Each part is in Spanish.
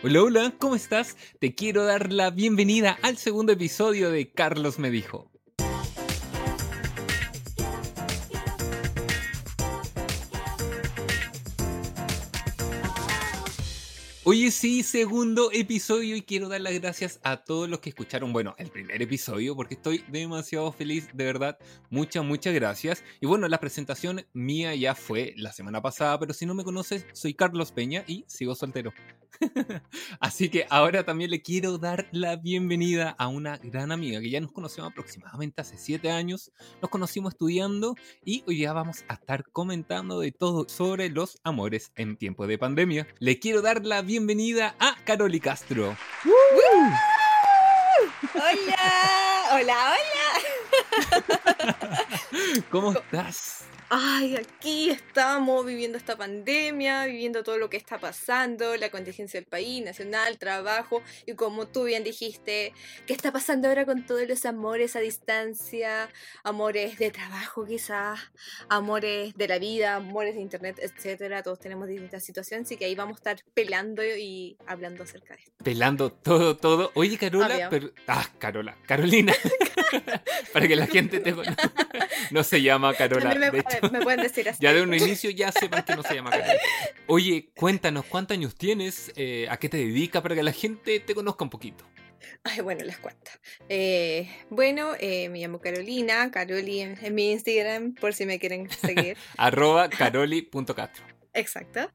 Hola, hola, ¿cómo estás? Te quiero dar la bienvenida al segundo episodio de Carlos me dijo. Oye, sí, segundo episodio y quiero dar las gracias a todos los que escucharon, bueno, el primer episodio, porque estoy demasiado feliz, de verdad. Muchas, muchas gracias. Y bueno, la presentación mía ya fue la semana pasada, pero si no me conoces, soy Carlos Peña y sigo soltero. Así que ahora también le quiero dar la bienvenida a una gran amiga que ya nos conocemos aproximadamente hace 7 años. Nos conocimos estudiando y hoy ya vamos a estar comentando de todo sobre los amores en tiempo de pandemia. Le quiero dar la bienvenida a Caroli Castro. Hola, hola, hola. ¿Cómo estás? Ay, aquí estamos viviendo esta pandemia, viviendo todo lo que está pasando, la contingencia del país, nacional, trabajo, y como tú bien dijiste, ¿qué está pasando ahora con todos los amores a distancia? Amores de trabajo quizás, amores de la vida, amores de internet, etcétera. Todos tenemos distintas situaciones, así que ahí vamos a estar pelando y hablando acerca de esto. Pelando todo, todo. Oye, Carola, pero... ah, Carola, Carolina. Para que la gente te no se llama Carola. Me pueden decir así. Ya de un inicio ya sepan que no se llama Carolina. Oye, cuéntanos, ¿cuántos años tienes? Eh, ¿A qué te dedicas? Para que la gente te conozca un poquito. Ay, bueno, les cuento. Eh, bueno, eh, me llamo Carolina, Caroli en, mi Instagram, por si me quieren seguir. Arroba caroli.castro. Exacto.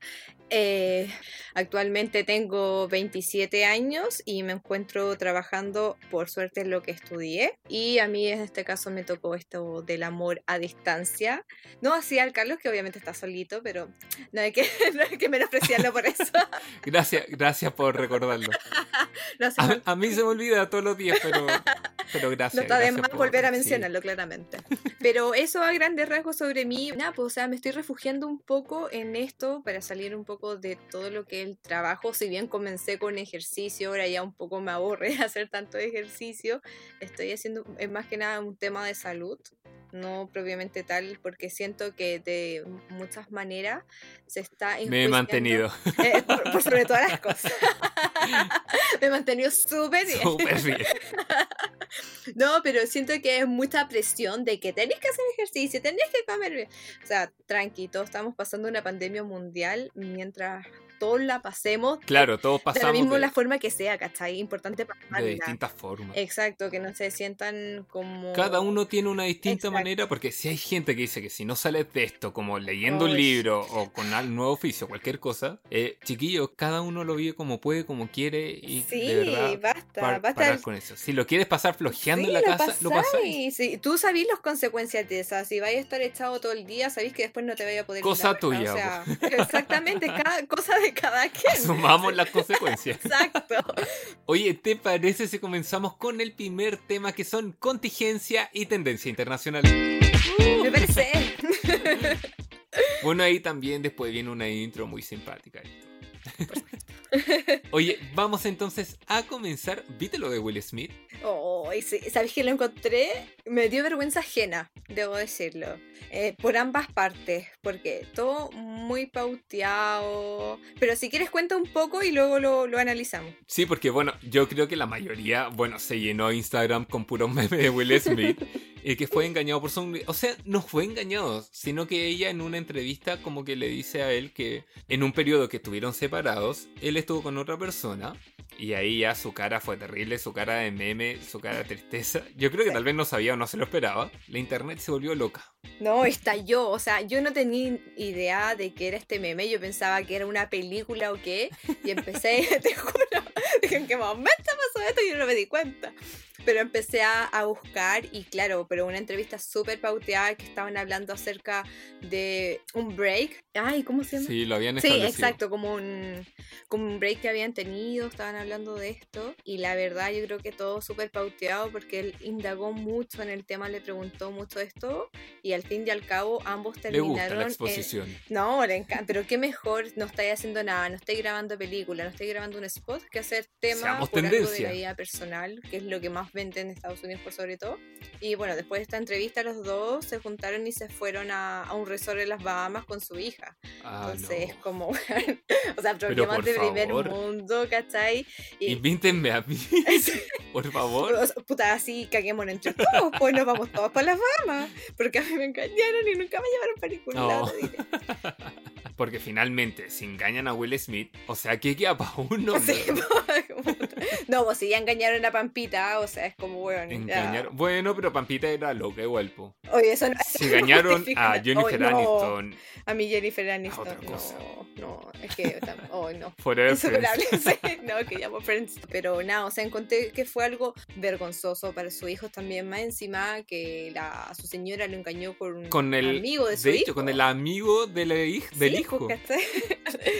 Eh, actualmente tengo 27 años y me encuentro trabajando, por suerte, en lo que estudié. Y a mí en este caso me tocó esto del amor a distancia. No así al Carlos, que obviamente está solito, pero no hay que, no hay que menospreciarlo por eso. gracias, gracias por recordarlo. a, mí se me olvida todos los días, pero, pero gracias. No está de más volver a mencionarlo, claramente. Pero eso a grandes rasgos sobre mí, nada, pues o sea, me estoy refugiando un poco en esto para salir un poco de todo lo que es el trabajo. Si bien comencé con ejercicio, ahora ya un poco me aburre hacer tanto ejercicio. Estoy haciendo, es más que nada un tema de salud, no propiamente tal, porque siento que de muchas maneras se está... Me he mantenido. Eh, por, sobre todas las cosas. me he mantenido súper bien. Súper bien. No, pero siento que es mucha presión de que tenés que hacer ejercicio, tenés que comer bien. O sea, tranqui, todos estamos pasando una pandemia mundial mientras todos la pasemos. Claro, todos pasamos. De la misma la forma que sea, ¿cachai? Importante para De distintas formas. Exacto, que no se sientan como. Cada uno tiene una distinta manera, porque si hay gente que dice que si no sales de esto, como leyendo un libro o con un nuevo oficio, cualquier cosa, eh, chiquillos, cada uno lo vive como puede, como quiere y sí, de verdad, basta, basta. con eso. Si lo quieres pasar flojeando en la casa, lo pasáis. Sí, tú sabés las consecuencias de esas. Si vais a estar echado todo el día, sabéis que después no te vaya a poder. Cosa tuya. O sea, exactamente, cada cosa de cada quien. Asumamos las consecuencias. Exacto. Oye, ¿te parece si comenzamos con el primer tema que son contingencia y tendencia internacional? me parece. bueno, ahí también después viene una intro muy simpática. Oye, vamos entonces a comenzar. ¿Viste lo de Will Smith? Oh, sí. ¿Sabes que lo encontré? Me dio vergüenza ajena, debo decirlo. Eh, por ambas partes, porque todo muy pauteado. Pero si quieres cuenta un poco y luego lo, lo analizamos. Sí, porque bueno, yo creo que la mayoría, bueno, se llenó Instagram con puro meme de Will Smith. y que fue engañado por su... O sea, no fue engañado, sino que ella en una entrevista como que le dice a él que en un periodo que estuvieron separados, él estuvo con otra persona y ahí ya su cara fue terrible, su cara de meme, su cara de tristeza. Yo creo que tal vez no sabía o no se lo esperaba. La internet se volvió loca. No, estalló. O sea, yo no tenía idea de que era este meme. Yo pensaba que era una película o qué. Y empecé, te juro, ¿en qué momento pasó esto? Y yo no me di cuenta. Pero empecé a, a buscar y claro, pero una entrevista súper pauteada que estaban hablando acerca de un break. Ay, ¿cómo se llama? Sí, lo habían Sí, exacto, como un, como un break que habían tenido, estaban hablando de esto y la verdad yo creo que todo súper pauteado porque él indagó mucho en el tema, le preguntó mucho de esto y al fin y al cabo ambos Le gusta terminaron... la en- exposición. no, le encanta, pero qué mejor, no estáis haciendo nada, no estáis grabando película, no estáis grabando un spot que hacer tema Seamos por algo de la vida personal, que es lo que más venden en Estados Unidos por sobre todo. Y bueno, después de esta entrevista los dos se juntaron y se fueron a, a un resort en las Bahamas con su hija. Ah, Entonces es no. como, o sea, problemas de primer favor. mundo, ¿cachai? Y, Invítenme a mí, por favor. puta, así caguémonos entre todos, pues nos vamos todos para las Bahamas, porque a mí me engañaron y nunca me llevaron para ningún No. lado. Porque finalmente, si engañan a Will Smith, o sea, ¿qué queda para uno? Sí, pues, no, pues si ya engañaron a Pampita, o sea, es como, weón. ya. Engañar... Bueno, pero Pampita era loca igual, po. Oye, eso no engañaron a Jennifer no, Aniston, A mi Jennifer Aniston. otra cosa. No, no, es que. Oh, no. Forever no, que llamo Friends. Pero nada, o sea, encontré que fue algo vergonzoso para su hijo también, más encima que la, su señora lo engañó con un Con el, amigo de su de hijo. hecho, con el amigo de la hij- del Sí, hijo. pues.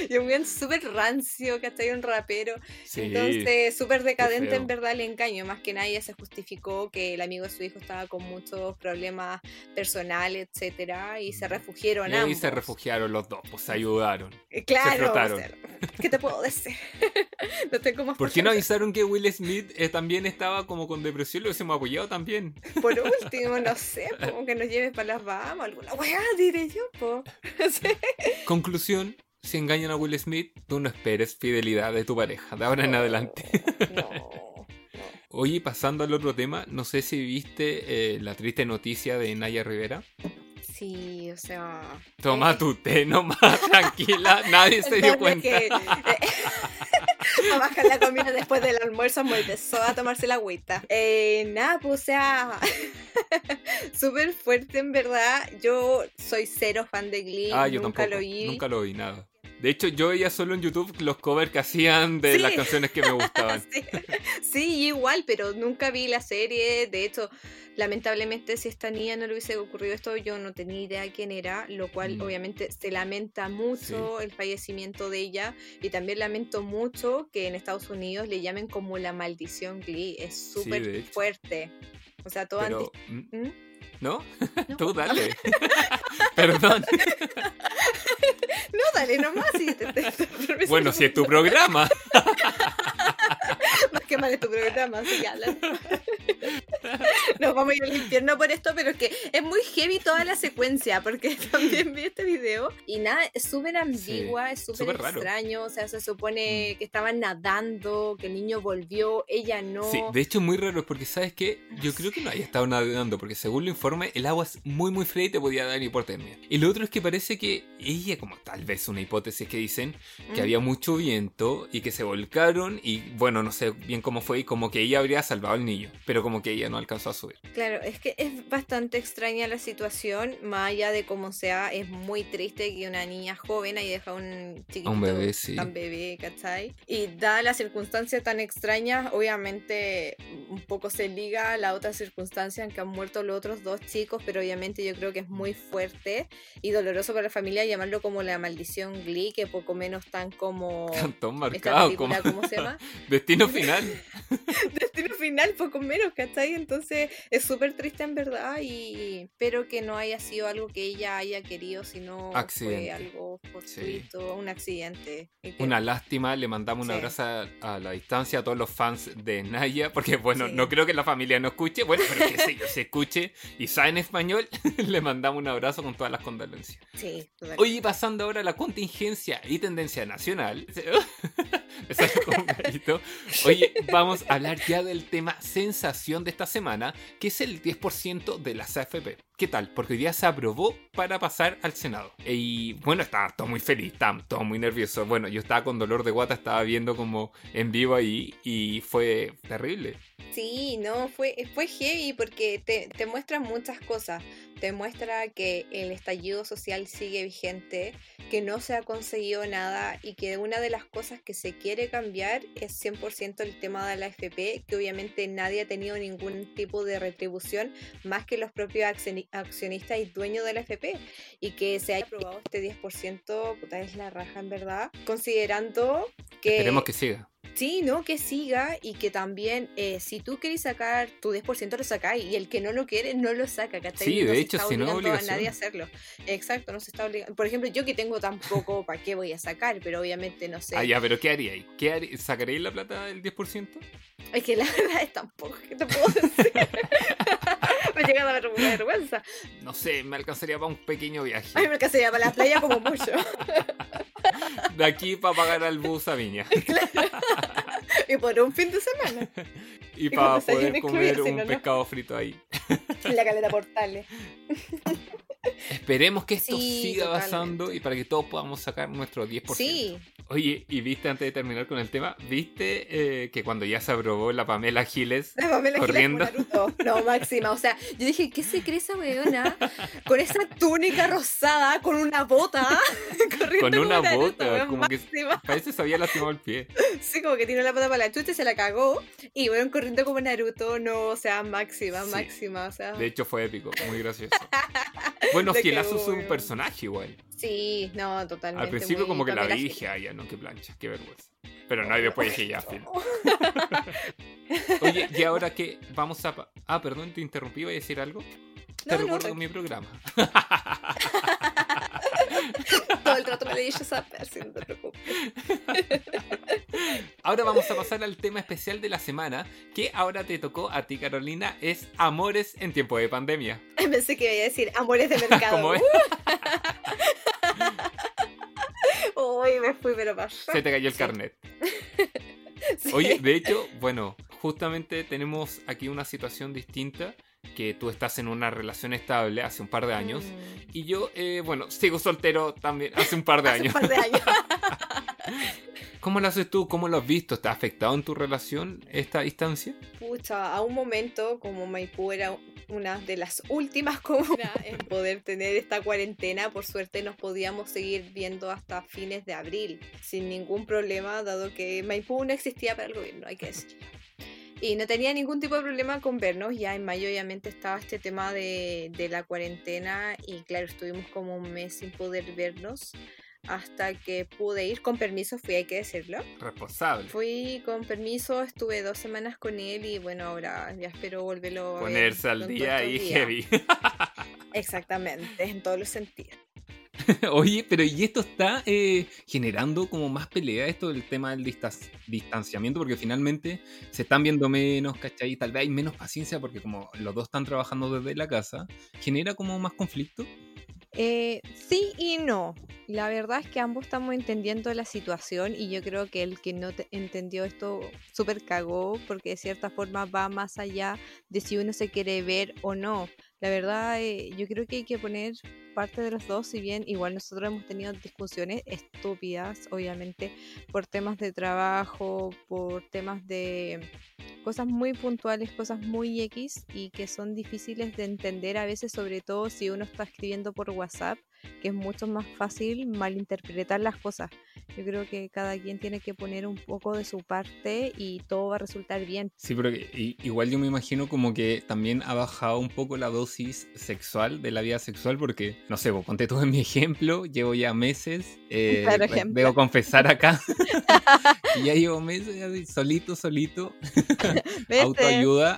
Y un bien súper rancio, ¿cachai? Un rapero. Sí, Entonces, súper decadente en verdad el engaño. Más que nadie se justificó que el amigo de su hijo estaba con muchos problemas personales, etcétera, y se refugiaron y ambos. se refugiaron los dos, pues se ayudaron. Eh, Claro, frotaron. o sea, ¿qué te puedo decir? no tengo más ¿Por qué no avisaron que Will Smith eh, también estaba como con depresión? Lo hubiésemos apoyado también. Por último, no sé, como que nos lleves para las Bahamas, alguna weá, diré yo, po. Conclusión, si engañan a Will Smith, tú no esperes fidelidad de tu pareja, de ahora en adelante. No, no. Oye, pasando al otro tema, no sé si viste eh, la triste noticia de Naya Rivera. Sí, o sea. Toma eh, tu té nomás, tranquila, nadie se dio cuenta. que, eh, a bajar la comida después del almuerzo empezó a tomarse la agüita. Eh, nada, pues o sea, súper fuerte en verdad. Yo soy cero fan de Glee, Ah, yo nunca tampoco, lo vi. nunca lo vi, nada. De hecho, yo veía solo en YouTube los covers que hacían de Sí. las canciones que me gustaban. Sí, sí, igual, pero nunca vi la serie. De hecho, lamentablemente, si esta niña no le hubiese ocurrido esto, yo no tenía idea quién era, lo cual Mm. obviamente se lamenta mucho el fallecimiento de ella. Y también lamento mucho que en Estados Unidos le llamen como la maldición Glee. Es súper fuerte. O sea, todo Pero, antes. ¿mm? ¿Mm? ¿no? No, Tú dale. Perdón. No, dale nomás. Sí, te- te- te- Bueno, si es tu programa. Más que mal es tu programa, así que hablan. Nos vamos a ir al infierno por esto, pero es que es muy heavy toda la secuencia, porque también vi este video y nada, es súper ambigua, es súper raro. extraño, o sea, se supone Mm. que estaban nadando, que el niño volvió, ella no. Sí, de hecho es muy raro porque sabes que yo creo que no haya estado nadando porque según el informe el agua es muy muy fría y te podía dar hipotermia. Y lo otro es que parece que ella, como tal vez una hipótesis que dicen, que Mm. había mucho viento y que se volcaron y bueno, no sé bien cómo fue y como que ella habría salvado al niño, pero como que ella no alcanzó a subir. Claro, es que es bastante extraña la situación, más allá de cómo sea, es muy triste que una niña joven haya dejado un chiquitito Un bebé, sí. tan bebé, ¿cachai? Y dadas las circunstancias tan extrañas, obviamente un poco se liga a la otra circunstancia en que han muerto los otros dos chicos, pero obviamente yo creo que es muy fuerte y doloroso para la familia llamarlo como la maldición Glee, que poco menos tan como... Esta marcado como ¿cómo se llama? destino final. destino final, poco menos, ¿cachai? Entonces es súper triste en verdad y espero que no haya sido algo que ella haya querido, sino Accidente. fue algo fortuito, un accidente. Una lástima, le mandamos un Sí. abrazo a, a la distancia a todos los fans de Naya, porque bueno, Sí. no creo que la familia no escuche, bueno, pero que sí, se escuche y sabe en español, le mandamos un abrazo con todas las condolencias. Sí. Oye, pasando ahora a la contingencia y tendencia nacional. Gallito. Oye, vamos a hablar ya del tema sensación de esta semana, que es el 10% de las AFP. ¿Qué tal? Porque hoy día se aprobó para pasar al Senado. Y bueno, estaba todo muy feliz, estaba todo muy nervioso. Bueno, yo estaba con dolor de guata, estaba viendo como en vivo ahí y fue terrible. Sí, no, fue, fue heavy porque te, te muestra muchas cosas. Te muestra que el estallido social sigue vigente, que no se ha conseguido nada y que una de las cosas que se quiere cambiar es 100% el tema de la FP, que obviamente nadie ha tenido ningún tipo de retribución más que los propios accionistas y dueños de la FP. Y que se haya aprobado este 10%, puta, es la raja en verdad, considerando que... Esperemos que siga Sí, ¿no? Que siga y que también, eh, si tú quieres sacar tu 10% lo sacáis y el que no lo quiere no lo saca, ¿cachai? Sí, de hecho, si no a nadie a hacerlo. Exacto, no se está obligando. Por ejemplo, yo que tengo tan poco, ¿para qué voy a sacar? Pero obviamente no sé. Ah, ya, pero ¿qué haríais? ¿Qué ¿Sacaréis la plata del 10%? Es que la verdad es tan poco que te puedo decir. Me llega a dar vergüenza. No sé, me alcanzaría para un pequeño viaje. A mí me alcanzaría para la playa como mucho. De aquí para pagar al bus a Viña. y por un fin de semana. Y, para poder comer un pescado frito ahí. En la caleta portales. Esperemos que esto siga avanzando y para que todos podamos sacar nuestro 10%. Sí. Oye, y viste antes de terminar con el tema, viste eh, que cuando ya se aprobó la Pamela Giles la Pamela corriendo. Giles no, máxima. O sea, yo dije, ¿qué se cree esa weona? Con esa túnica rosada, con una bota, corriendo. Con una bota, como que parece que se había lastimado el pie. Sí, como que tiene la pata para la chucha y se la cagó. Y bueno, corriendo como Naruto, no, o sea, máxima, máxima. O sea. De hecho, fue épico, muy gracioso. Bueno, Gielazo es un personaje igual. Sí, no, totalmente. Al principio como que la dije, ay, ya no, qué plancha, qué vergüenza. Pero no, y después dije ya, fin. Oye, y ahora que vamos a... Ah, perdón, te interrumpí, ¿voy a decir algo? Te recuerdo con mi programa. Todo el rato me leí saber, si no te preocupes. Ahora vamos a pasar al tema especial de la semana, que ahora te tocó a ti, Carolina, es Amores en tiempo de pandemia. Pensé que iba a decir Amores de mercado. ¿Cómo es? Uy, me fui, pero pasó. Se te cayó el carnet. Oye, de hecho, bueno, justamente tenemos aquí una situación distinta que tú estás en una relación estable hace un par de años mm. y yo, eh, bueno, sigo soltero también hace un par de años. Un par de años. ¿Cómo lo haces tú? ¿Cómo lo has visto? ¿Está afectado en tu relación esta distancia? Pucha, a un momento como Maipú era una de las últimas comunas en poder tener esta cuarentena, por suerte nos podíamos seguir viendo hasta fines de abril sin ningún problema, dado que Maipú no existía para el gobierno, hay que decirlo. Y no tenía ningún tipo de problema con vernos. Ya en mayo obviamente estaba este tema de, de la cuarentena y claro, estuvimos como un mes sin poder vernos hasta que pude ir con permiso, fui, hay que decirlo. Responsable. Fui con permiso, estuve dos semanas con él y bueno, ahora ya espero volverlo a Ponerse al día y heavy. Exactamente, en todos los sentidos. Oye, pero ¿y esto está eh, generando como más pelea esto del tema del distanciamiento? Porque finalmente se están viendo menos, ¿cachai? Tal vez hay menos paciencia porque como los dos están trabajando desde la casa, ¿genera como más conflicto? Eh, sí y no. La verdad es que ambos estamos entendiendo la situación y yo creo que el que no entendió esto súper cagó porque de cierta forma va más allá de si uno se quiere ver o no. La verdad, eh, yo creo que hay que poner parte de los dos, si bien igual nosotros hemos tenido discusiones estúpidas, obviamente, por temas de trabajo, por temas de cosas muy puntuales, cosas muy X y que son difíciles de entender a veces, sobre todo si uno está escribiendo por WhatsApp, que es mucho más fácil malinterpretar las cosas. Yo creo que cada quien tiene que poner un poco de su parte y todo va a resultar bien. Sí, pero igual yo me imagino como que también ha bajado un poco la dosis sexual de la vida sexual porque, no sé, vos ponte tú en mi ejemplo, llevo ya meses, eh, debo confesar acá, y ya llevo meses solito, solito, autoayuda.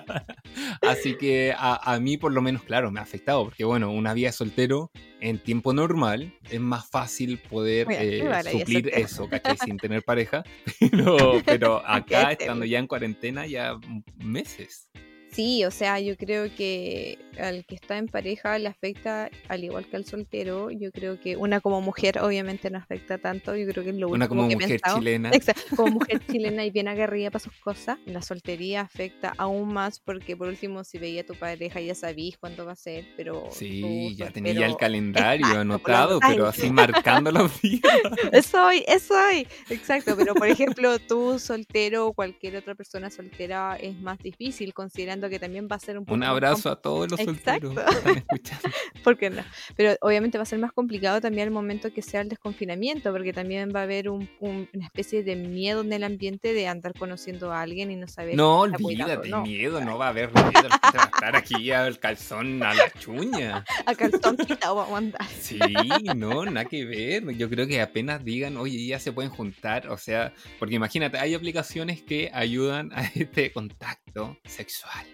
Así que a, a mí por lo menos, claro, me ha afectado porque, bueno, una vida soltero en tiempo normal es más fácil poder eh, suplir eso, ¿cachai? Sin tener pareja. Pero, pero acá, estando ya en cuarentena, ya meses. Sí, o sea, yo creo que al que está en pareja le afecta al igual que al soltero. Yo creo que una como mujer obviamente no afecta tanto. Yo creo que es lo Una último como que mujer pensado. chilena. Exacto, como mujer chilena y bien aguerrida para sus cosas. La soltería afecta aún más porque por último si veía a tu pareja ya sabís cuándo va a ser, pero Sí, tú ya tenía ya el calendario Exacto, anotado, pero así marcando los días. Eso hoy, eso hoy. Exacto, pero por ejemplo, tú soltero o cualquier otra persona soltera es más difícil, considerando que también va a ser un poco Un abrazo a todos los Exacto. solteros que están escuchando. ¿Por qué no? Pero obviamente va a ser más complicado también el momento que sea el desconfinamiento, porque también va a haber un- un- una especie de miedo en el ambiente de andar conociendo a alguien y no saber. No, olvídate, no. miedo, no va a haber miedo. Va a estar aquí al calzón, a la chuña. A calzón quitado vamos a andar. Sí, no, nada que ver. Yo creo que apenas digan, oye, ya se pueden juntar. O sea, porque imagínate, hay aplicaciones que ayudan a este contacto sexual.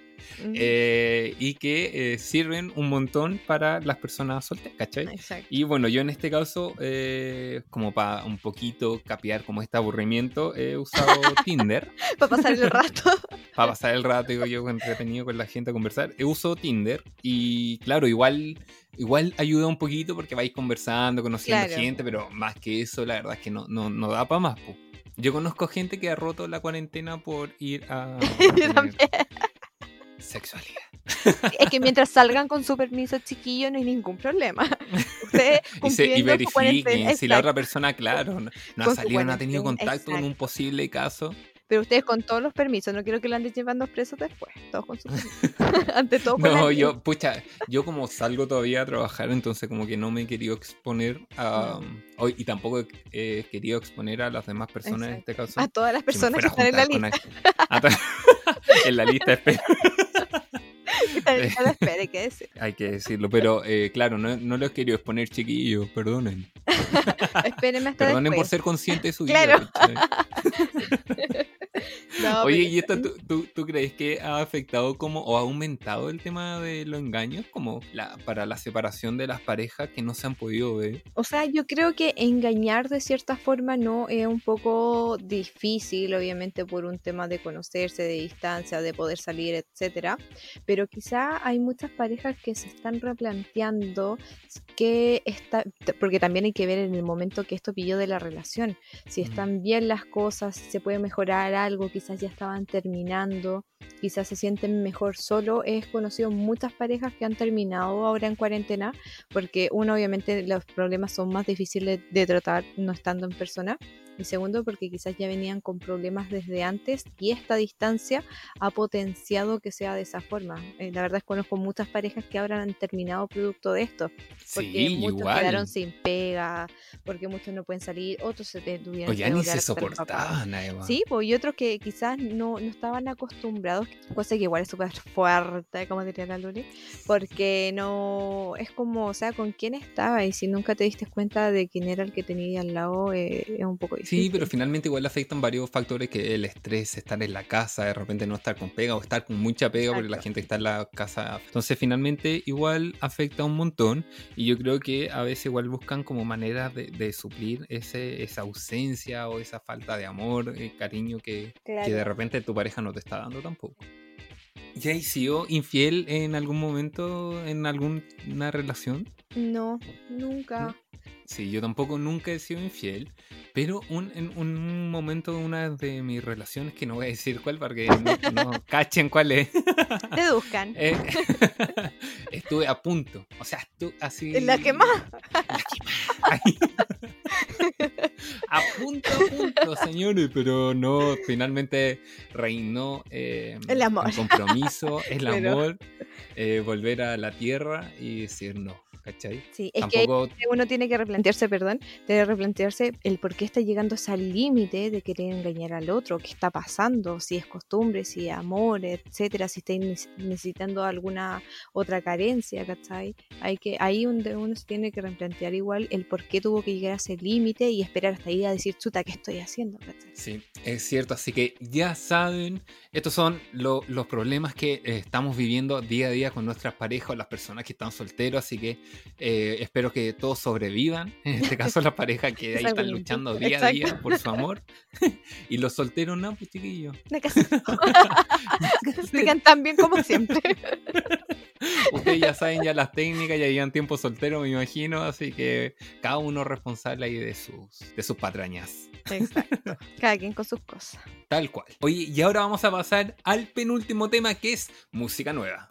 Mm, eh, y que eh, sirven un montón para las personas solteras, ¿cachai? Exacto. Y bueno, yo en este caso, eh, como para un poquito capear como este aburrimiento, he usado Tinder Para pasar el rato. para pasar el rato, digo yo, entretenido con la gente a conversar. He usado Tinder y claro, igual, igual ayuda un poquito porque vais conversando, conociendo Claro. gente, pero más que eso, la verdad es que no, no, no da para más. po. Yo conozco gente que ha roto la cuarentena por ir a Yo también. sexualidad. Es que mientras salgan con su permiso chiquillo no hay ningún problema. Y, se, y verifiquen si la otra persona, claro, no, no ha salido, no ha tenido contacto con un posible caso. Pero ustedes con todos los permisos, no quiero que lo anden llevando presos después. Todos con su permiso. Ante todo con No, yo, pucha, yo como salgo todavía a trabajar, entonces como que no me he querido exponer a... hoy y tampoco he querido exponer a las demás personas en este caso. A todas las personas que, están en la lista. a- en la lista espera, hay que decir. hay que decirlo. Pero eh, claro, no, no lo he querido exponer, chiquillos, perdonen. Espérenme hasta Perdonen por ser consciente de su Claro. vida. ¿cachai? No, Oye, pero- ¿y esto tú, tú, tú crees que ha afectado como o ha aumentado el tema de los engaños como la, para la separación de las parejas que no se han podido ver? O sea, yo creo que engañar de cierta forma no es un poco difícil, obviamente por un tema de conocerse, de distancia, de poder salir, etcétera. Pero quizá hay muchas parejas que se están replanteando que está, porque también hay que ver en el momento que esto pilló de la relación, si Mm. están bien las cosas, si se puede mejorar algo, quizás ya estaban terminando, quizás se sienten mejor solo. He conocido muchas parejas que han terminado ahora en cuarentena porque uno obviamente los problemas son más difíciles de tratar no estando en persona y segundo porque quizás ya venían con problemas desde antes y esta distancia ha potenciado que sea de esa forma. Eh, la verdad es que conozco muchas parejas que ahora han terminado producto de esto porque Sí, muchos igual. quedaron sin pega, porque muchos no pueden salir, otros se tuvieron O ya que ni se soportaban. Sí, pues y otros que quizás no, no estaban acostumbrados, cosa que igual es súper fuerte, como diría la Luli, porque no es como, o sea, con quién estaba y si nunca te diste cuenta de quién era el que tenía al lado, eh, es un poco difícil. Sí, pero finalmente igual afectan varios factores que el estrés, estar en la casa, de repente no estar con pega o estar con mucha pega porque la Exacto. gente está en la casa. Entonces finalmente igual afecta un montón y yo creo que a veces igual buscan como maneras de, de suplir ese, esa ausencia o esa falta de amor, eh, cariño que, que de repente tu pareja no te está dando tampoco. ¿Ya has sido infiel en algún momento en alguna relación? No, nunca. Sí, yo tampoco nunca he sido infiel, pero un, en un momento de una de mis relaciones, que no voy a decir cuál para que no, no cachen cuál es, Deduzcan. eh, estuve a punto, o sea, estuve así... En la que más. La que más. Ahí. a punto, a punto, señores, pero no, finalmente reinó eh, El amor. un compromiso, el Pero- amor, eh, volver a la tierra y decir no, ¿cachai? Sí, es que Tampoco uno tiene que replantearse, perdón, tiene que replantearse el por qué está llegando a ese límite de querer engañar al otro, qué está pasando, si es costumbre, si es amor, etcétera, si está neces- necesitando alguna otra carencia, ¿cachai? Hay que, ahí donde uno se tiene que replantear igual el por qué tuvo que llegar a ese límite y esperar hasta ahí a decir, chuta, ¿qué estoy haciendo? ¿cachai? Sí, es cierto, así que ya saben, estos son lo- los problemas que eh, estamos viviendo día a día con nuestras parejas o las personas que están solteros, así que Eh, espero que todos sobrevivan. En este caso, la pareja que ahí están luchando día a día por su amor. y los solteros, no, pues chiquillos. Se cantan bien como siempre. Ustedes ya saben ya las técnicas, ya llevan tiempo soltero, me imagino, así que cada uno responsable ahí de sus, de sus patrañas. Exacto. Cada quien con sus cosas. Tal cual. Oye, y ahora vamos a pasar al penúltimo tema que es música nueva.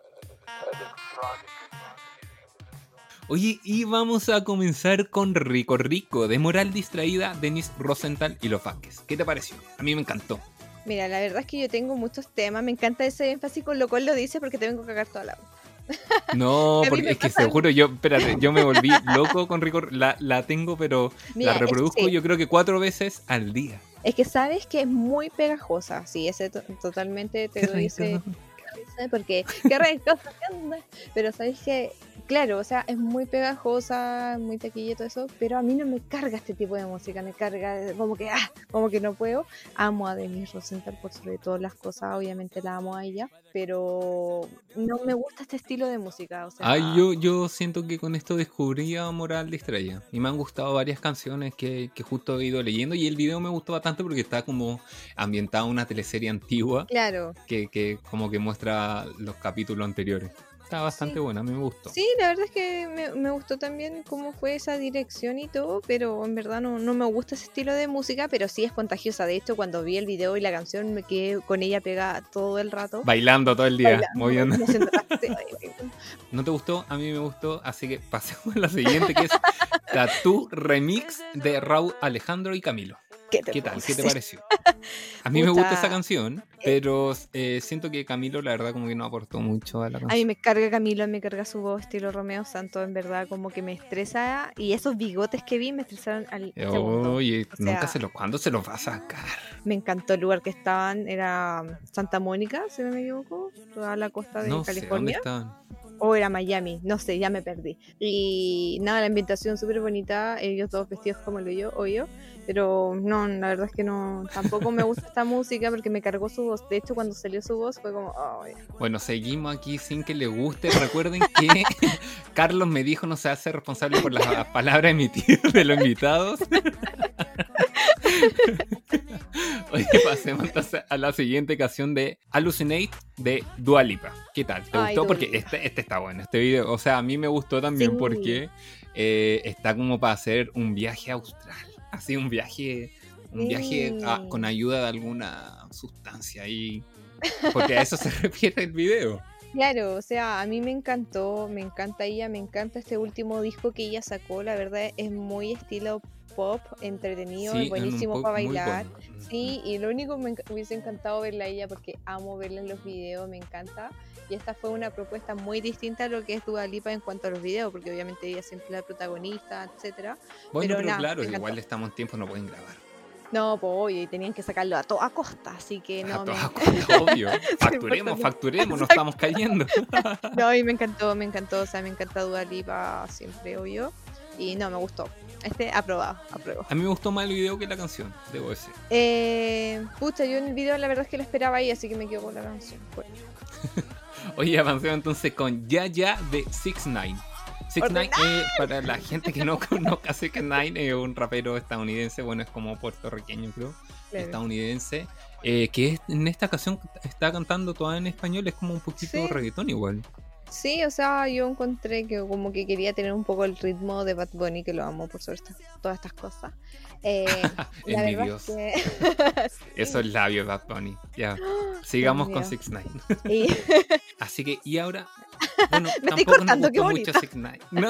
Oye, y vamos a comenzar con Rico Rico, de Moral Distraída, Denis Rosenthal y los Vázquez. ¿Qué te pareció? A mí me encantó. Mira, la verdad es que yo tengo muchos temas, me encanta ese énfasis con lo cual lo dice porque te vengo a cagar toda la no, porque es que te juro, yo, espérate, yo me volví loco con Rico. La, la tengo, pero la reproduzco yo creo que cuatro veces al día. Es que sabes que es muy pegajosa, sí, ese totalmente te lo dice. Porque, qué rico, pero sabes que claro, o sea, es muy pegajosa, muy taquilla y todo eso, pero a mí no me carga este tipo de música, me carga como que, ah, como que no puedo. Amo a Denise Rosenthal por sobre todas las cosas, obviamente la amo a ella, pero no me gusta este estilo de música. O sea, Ay, yo, yo siento que con esto descubrí a Moral de Estrella y me han gustado varias canciones que, que justo he ido leyendo y el video me gustó bastante porque está como ambientado en una teleserie antigua. Claro. Que, que como que muestra los capítulos anteriores. Está bastante buena, a mí me gustó. Sí, la verdad es que me, gustó también cómo fue esa dirección y todo, pero en verdad no, no me gusta ese estilo de música, pero sí es contagiosa. De hecho, cuando vi el video y la canción me quedé con ella pegada todo el rato. Bailando todo el día, moviendo. ¿No te gustó? A mí me gustó, así que pasemos a la siguiente, que es Tattoo Remix de Raúl Alejandro y Camilo. ¿Qué, tal? ¿Qué te pareció? A mí me gusta esa canción, eh, pero eh, siento que Camilo, la verdad, como que no aportó mucho a la canción. A mí me carga Camilo, me carga su voz, estilo Romeo Santos, en verdad, como que me estresa. Y esos bigotes que vi me estresaron al. Oye, nunca se los. ¿Cuándo se los va a sacar? Me encantó el lugar que estaban, era Santa Mónica, si no me equivoco, toda la costa de California. Sé, ¿dónde estaban? O era Miami, no sé, ya me perdí. Y nada, la ambientación súper bonita, ellos todos vestidos como lo yo, o yo, pero no, la verdad es que no, tampoco me gusta esta música porque me cargó su voz. De hecho, cuando salió su voz fue como, Bueno, seguimos aquí sin que le guste. Recuerden que Carlos me dijo no se hace responsable por las palabras emitidas de los invitados. Oye, pasemos entonces a la siguiente canción de Hallucinate de Dualipa. ¿Qué tal? ¿Te gustó? Porque este, este está bueno, este video. O sea, a mí me gustó también porque eh, está como para hacer un viaje austral así un viaje, un viaje con ayuda de alguna sustancia ahí, porque a eso se refiere el video. Claro, o sea, a mí me encantó, me encanta ella, me encanta este último disco que ella sacó, la verdad es muy estilo pop, entretenido, buenísimo para bailar. Sí, y lo único me hubiese encantado verla a ella porque amo verla en los videos, me encanta. Y esta fue una propuesta muy distinta a lo que es Dua Lipa en cuanto a los videos, porque obviamente ella siempre es la protagonista, etcétera. Bueno, pero, claro, igual estamos en tiempo, no pueden grabar. No, pues y tenían que sacarlo a toda costa, así que no. A toda costa, obvio. Facturemos, facturemos, nos estamos cayendo. no, y me encantó, me encantó, o sea, me encanta Dua Lipa siempre, obvio. Y no, me gustó. Este, aprobado, apruebo. A mí me gustó más el video que la canción, debo decir. Eh, pucha, yo en el video la verdad es que lo esperaba ahí, así que me quedo con la canción. Oye, avancemos entonces con Ya Ya de 6 9 6 9 eh, para la gente que no conozca 6 9 es un rapero estadounidense, bueno, es como puertorriqueño creo, estadounidense, eh, que en esta ocasión está cantando toda en español, es como un poquito reggaetón igual. Sí, o sea, yo encontré que como que quería tener un poco el ritmo de Bad Bunny, que lo amo por suerte, todas estas cosas. Eh, Envidioso. Que... Esos labios, Bad Bunny. Ya. Sigamos con 6 9 Así que, y ahora. Bueno, me estoy cortando, qué bonito. mucho 6 9 ¿No?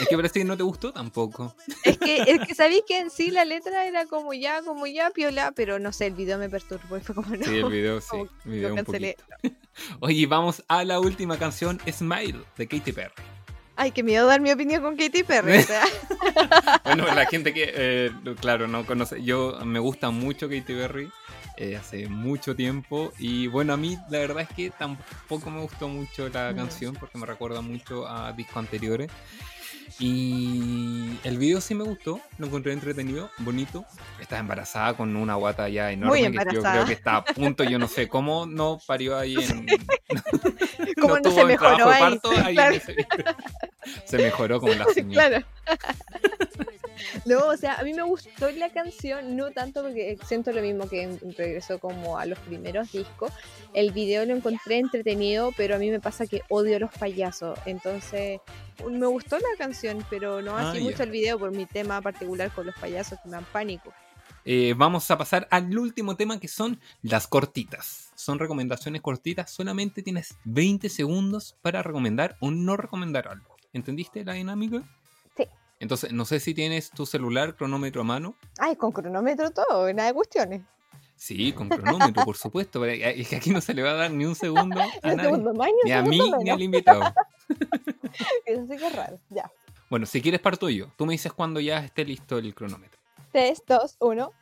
Es que parece que no te gustó tampoco. Es que, es que sabéis que en sí la letra era como ya, como ya, piola, pero no sé, el video me perturbó y fue como no. Sí, el video sí. El video un Oye, vamos a la última canción, Smile, de Katy Perry. Ay, que miedo dar mi opinión con Katy Perry. Bueno, la gente que, eh, claro, no conoce. Yo me gusta mucho Katy Perry. Eh, hace mucho tiempo. Y bueno, a mí la verdad es que tampoco me gustó mucho la canción porque me recuerda mucho a discos anteriores. Y el video sí me gustó, lo encontré entretenido, bonito. Está embarazada con una guata ya enorme que yo creo que está a punto. Yo no sé cómo no parió ahí en. ¿Cómo no tuvo se mejoró ahí? parto ahí Claro. ese- Se mejoró como la señora. Claro. No, o sea, a mí me gustó la canción, no tanto porque siento lo mismo que en- regresó como a los primeros discos. El video lo encontré entretenido, pero a mí me pasa que odio a los payasos. Entonces, me gustó la canción, pero no Ah, así ya. mucho el video por mi tema particular con los payasos que me dan pánico. Eh, vamos a pasar al último tema que son las cortitas. Son recomendaciones cortitas, solamente tienes 20 segundos para recomendar o no recomendar algo. ¿Entendiste la dinámica? Entonces, no sé si tienes tu celular, cronómetro a mano. Ay, con cronómetro todo, nada de cuestiones. Sí, con cronómetro, por supuesto. Es que aquí no se le va a dar ni un segundo a Ni nadie. segundo más, ni Ni a mí, ni al invitado. Eso sí que es raro. Ya. Bueno, si quieres parto yo. Tú me dices cuando ya esté listo el cronómetro. 3, 2, 1.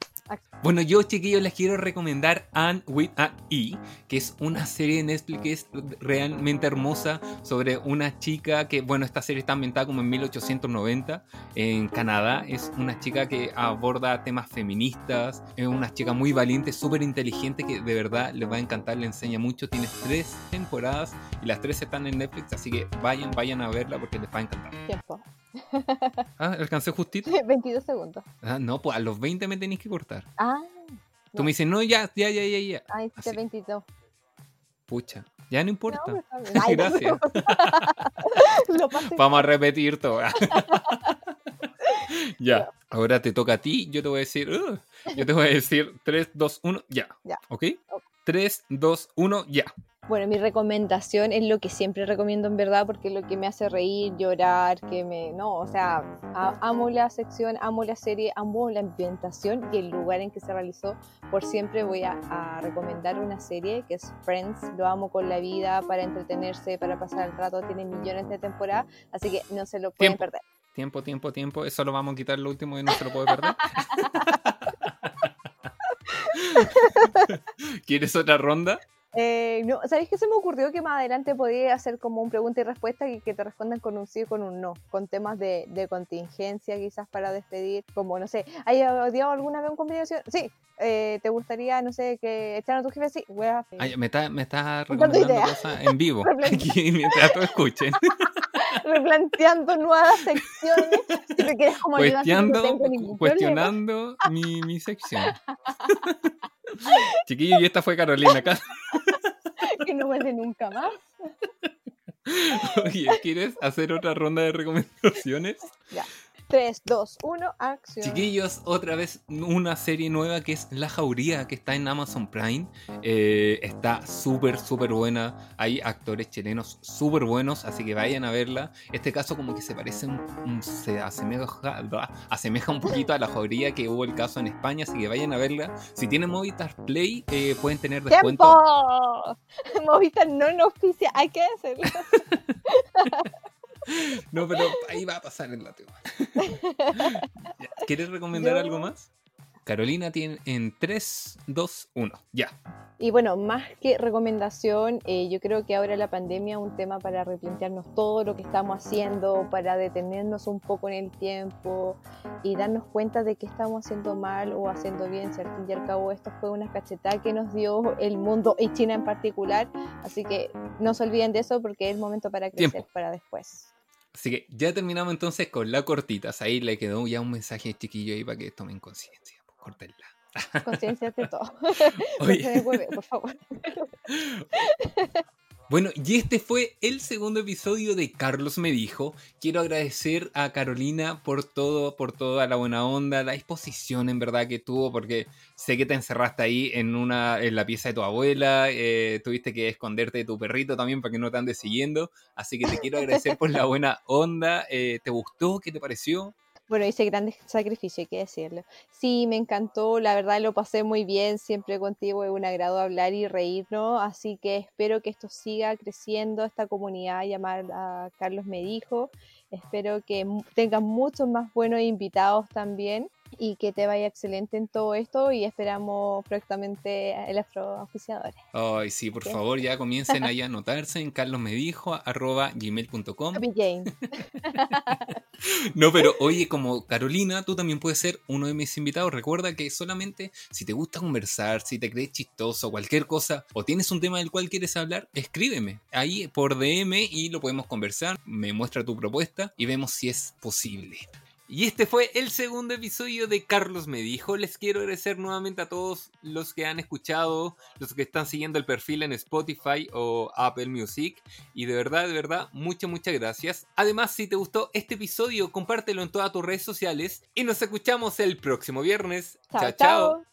Bueno, yo chiquillos les quiero recomendar Anne with an E, que es una serie de Netflix que es realmente hermosa sobre una chica que, bueno, esta serie está ambientada como en 1890 en Canadá. Es una chica que aborda temas feministas, es una chica muy valiente, súper inteligente que de verdad les va a encantar, le enseña mucho. Tiene tres temporadas y las tres están en Netflix, así que vayan, vayan a verla porque les va a encantar. Tiempo. Ah, alcancé justito. 22 segundos. Ah, no, pues a los 20 me tenéis que cortar. Ah, Tú No. me dices, no, ya, ya, ya, ya, ya. está Así. 22. Pucha, ya no importa. No. Ay, Gracias. Pasé. Vamos a repetir todo. ya, ahora te toca a ti. Yo te voy a decir, "Ugh". yo te voy a decir 3, 2, 1, ya. Ya. Ok. 3, 2, 1, ya. Bueno, mi recomendación es lo que siempre recomiendo en verdad porque es lo que me hace reír, llorar, que me... No, o sea, amo la sección, amo la serie, amo la ambientación y el lugar en que se realizó. Por siempre voy a, a recomendar una serie que es Friends. Lo amo con la vida, para entretenerse, para pasar el rato. Tiene millones de temporadas, así que no se lo pueden Tiempo. perder. Tiempo, tiempo, tiempo. Eso lo vamos a quitar lo último y no se lo puede perder. ¿Quieres otra ronda? Eh, no, ¿Sabéis qué se me ocurrió que más adelante podía hacer como un pregunta y respuesta y que te respondan con un sí o con un no? Con temas de, de contingencia quizás para despedir, como no sé, ¿hay odiado alguna vez un combinación? Sí, eh, ¿te gustaría, no sé, que echaran a tu jefe? Sí, wea, Ay, me estás me está recomendando cosas en vivo. Aquí mientras todos escuchen. replanteando nuevas secciones. Si te quieres como ayudar, no Cuestionando, cuestionando mi, mi sección. Chiquillo, y esta fue Carolina. Que vuelve nunca más. Oye, ¿quieres hacer otra ronda de recomendaciones? 3, 2, 1, acción. Chiquillos, otra vez una serie nueva que es La Jauría, que está en Amazon Prime. Eh, está súper, súper buena. Hay actores chilenos súper buenos, así que vayan a verla. Este caso como que se parece, un, un- se asemeja, asemeja un poquito a La Jauría que hubo el caso en España, así que vayan a verla. Si tienen Movistar Play, eh, pueden tener descuento. ¡Tiempo! Movistar no nos auspicia, hay que hacerlo. No, pero ahí va a pasar el látigo. ¿Quieres recomendar Yo- algo más? Carolina tiene en 3, 2, 1. Ya. Y bueno, más que recomendación, eh, yo creo que ahora la pandemia es un tema para replantearnos todo lo que estamos haciendo, para detenernos un poco en el tiempo y darnos cuenta de que estamos haciendo mal o haciendo bien, ¿cierto? Y al cabo esto fue una cachetada que nos dio el mundo y China en particular, así que no se olviden de eso porque es el momento para crecer Tiempo. para después. Así que ya terminamos entonces con la cortitas. Ahí le quedó ya un mensaje chiquillo ahí para que tomen conciencia. Córtenla. Conciencia de todo. Oye. se devuelve, por favor. Bueno, y este fue el segundo episodio de Carlos me dijo. Quiero agradecer a Carolina por todo, por toda la buena onda, la disposición en verdad que tuvo, porque sé que te encerraste ahí en una, en la pieza de tu abuela, eh, tuviste que esconderte de tu perrito también para que no te andes siguiendo. Así que te quiero agradecer por la buena onda. Eh, ¿Te gustó? ¿Qué te pareció? Bueno, hice grandes sacrificios, hay que decirlo. Sí, me encantó, la verdad lo pasé muy bien, siempre contigo es un agrado hablar y reírnos, así que espero que esto siga creciendo, esta comunidad llamada Carlos me dijo, espero que tengan muchos más buenos invitados también y que te vaya excelente en todo esto y esperamos próximamente el afroauspiciadores. Ay, sí, por favor, ya comiencen ahí a anotarse en carlosmedijo.gmail.com No, pero oye, como Carolina, tú también puedes ser uno de mis invitados. Recuerda que solamente si te gusta conversar, si te crees chistoso, cualquier cosa, o tienes un tema del cual quieres hablar, escríbeme ahí por DM y lo podemos conversar. Me muestra tu propuesta y vemos si es posible. Y este fue el segundo episodio de Carlos me dijo. Les quiero agradecer nuevamente a todos los que han escuchado, los que están siguiendo el perfil en Spotify o Apple Music. Y de verdad, de verdad, muchas, muchas gracias. Además, si te gustó este episodio, compártelo en todas tus redes sociales. Y nos escuchamos el próximo viernes. chao. chao.